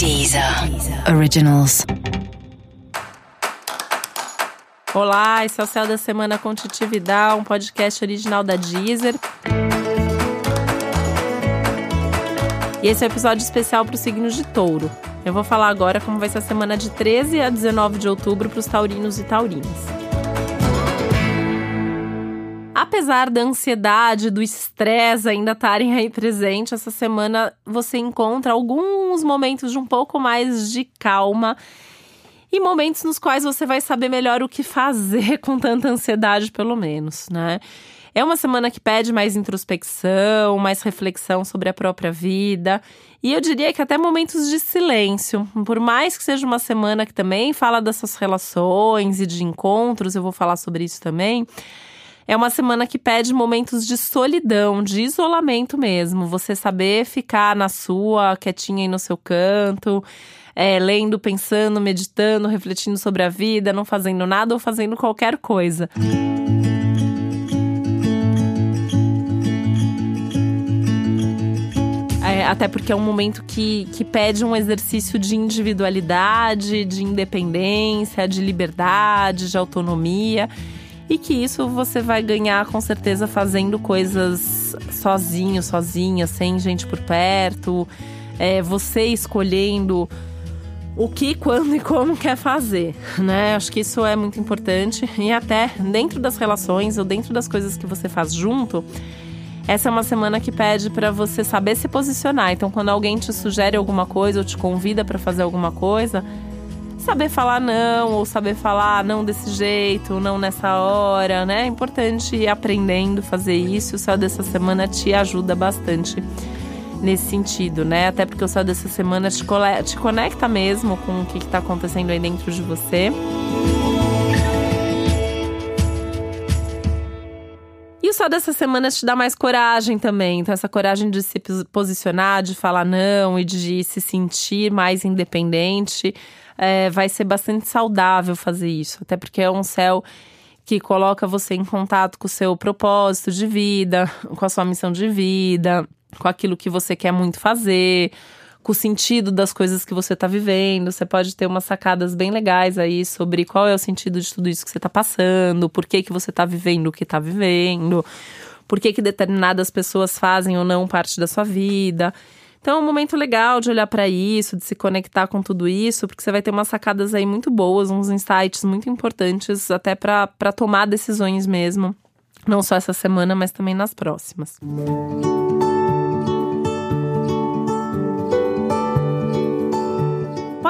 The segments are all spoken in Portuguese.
Deezer Originals. Olá, esse é o Céu da Semana com Titi Vidal, um podcast original da Deezer. E esse é o um episódio especial para os signos de touro. Eu vou falar agora como vai ser a semana de 13 a 19 de outubro para os taurinos e taurinas. Apesar da ansiedade, do estresse ainda estarem aí presente, essa semana você encontra alguns momentos de um pouco mais de calma e momentos nos quais você vai saber melhor o que fazer com tanta ansiedade, pelo menos, né? É uma semana que pede mais introspecção, mais reflexão sobre a própria vida. E eu diria que até momentos de silêncio. Por mais que seja uma semana que também fala dessas relações e de encontros, eu vou falar sobre isso também. É uma semana que pede momentos de solidão, de isolamento mesmo. Você saber ficar na sua, quietinha aí no seu canto, é, lendo, pensando, meditando, refletindo sobre a vida, não fazendo nada ou fazendo qualquer coisa. É, até porque é um momento que, que pede um exercício de individualidade, de independência, de liberdade, de autonomia e que isso você vai ganhar com certeza fazendo coisas sozinho, sozinha, sem gente por perto, é, você escolhendo o que, quando e como quer fazer, né? Acho que isso é muito importante e até dentro das relações ou dentro das coisas que você faz junto. Essa é uma semana que pede para você saber se posicionar. Então, quando alguém te sugere alguma coisa ou te convida para fazer alguma coisa, saber falar não, ou saber falar não desse jeito, não nessa hora, né? É importante ir aprendendo a fazer isso. O céu dessa semana te ajuda bastante nesse sentido, né? Até porque o céu dessa semana te, te conecta mesmo com o que está acontecendo aí dentro de você. E o dessa semana te dá mais coragem também. Então, essa coragem de se posicionar, de falar não e de se sentir mais independente é, vai ser bastante saudável fazer isso. Até porque é um céu que coloca você em contato com o seu propósito de vida, com a sua missão de vida, com aquilo que você quer muito fazer, com o sentido das coisas que você está vivendo. Você pode ter umas sacadas bem legais aí sobre qual é o sentido de tudo isso que você está passando, por que, que você está vivendo o que está vivendo, por que, que determinadas pessoas fazem ou não parte da sua vida. Então é um momento legal de olhar para isso, de se conectar com tudo isso, porque você vai ter umas sacadas aí muito boas, uns insights muito importantes até para tomar decisões mesmo. Não só essa semana, mas também nas próximas.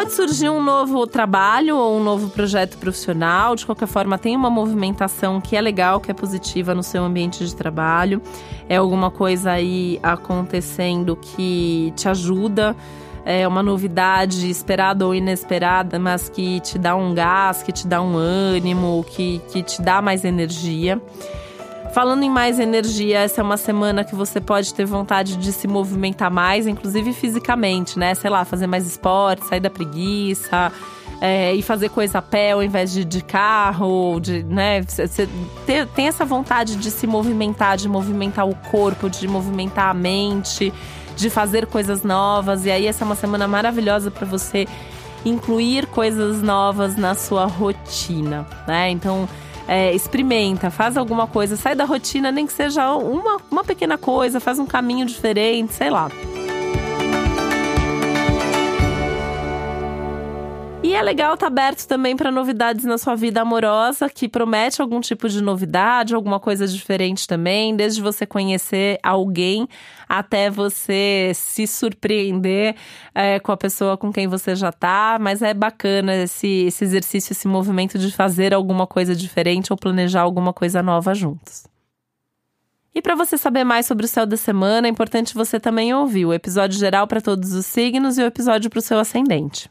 Pode surgir um novo trabalho ou um novo projeto profissional. De qualquer forma, tem uma movimentação que é legal, que é positiva no seu ambiente de trabalho. É alguma coisa aí acontecendo que te ajuda. É uma novidade esperada ou inesperada, mas que te dá um gás, que te dá um ânimo, que, que te dá mais energia. Falando em mais energia, essa é uma semana que você pode ter vontade de se movimentar mais, inclusive fisicamente, né? Sei lá, fazer mais esporte, sair da preguiça. É, e fazer coisa a pé ao invés de, de carro, de, né? Você tem, tem essa vontade de se movimentar, de movimentar o corpo, de movimentar a mente, de fazer coisas novas. E aí essa é uma semana maravilhosa para você incluir coisas novas na sua rotina, né? Então é, experimenta, faz alguma coisa, sai da rotina, nem que seja uma, uma pequena coisa, faz um caminho diferente, sei lá. E é legal estar tá aberto também para novidades na sua vida amorosa, que promete algum tipo de novidade, alguma coisa diferente também, desde você conhecer alguém até você se surpreender é, com a pessoa com quem você já tá. Mas é bacana esse, esse exercício, esse movimento de fazer alguma coisa diferente ou planejar alguma coisa nova juntos. E para você saber mais sobre o céu da semana, é importante você também ouvir o episódio geral para todos os signos e o episódio para o seu ascendente.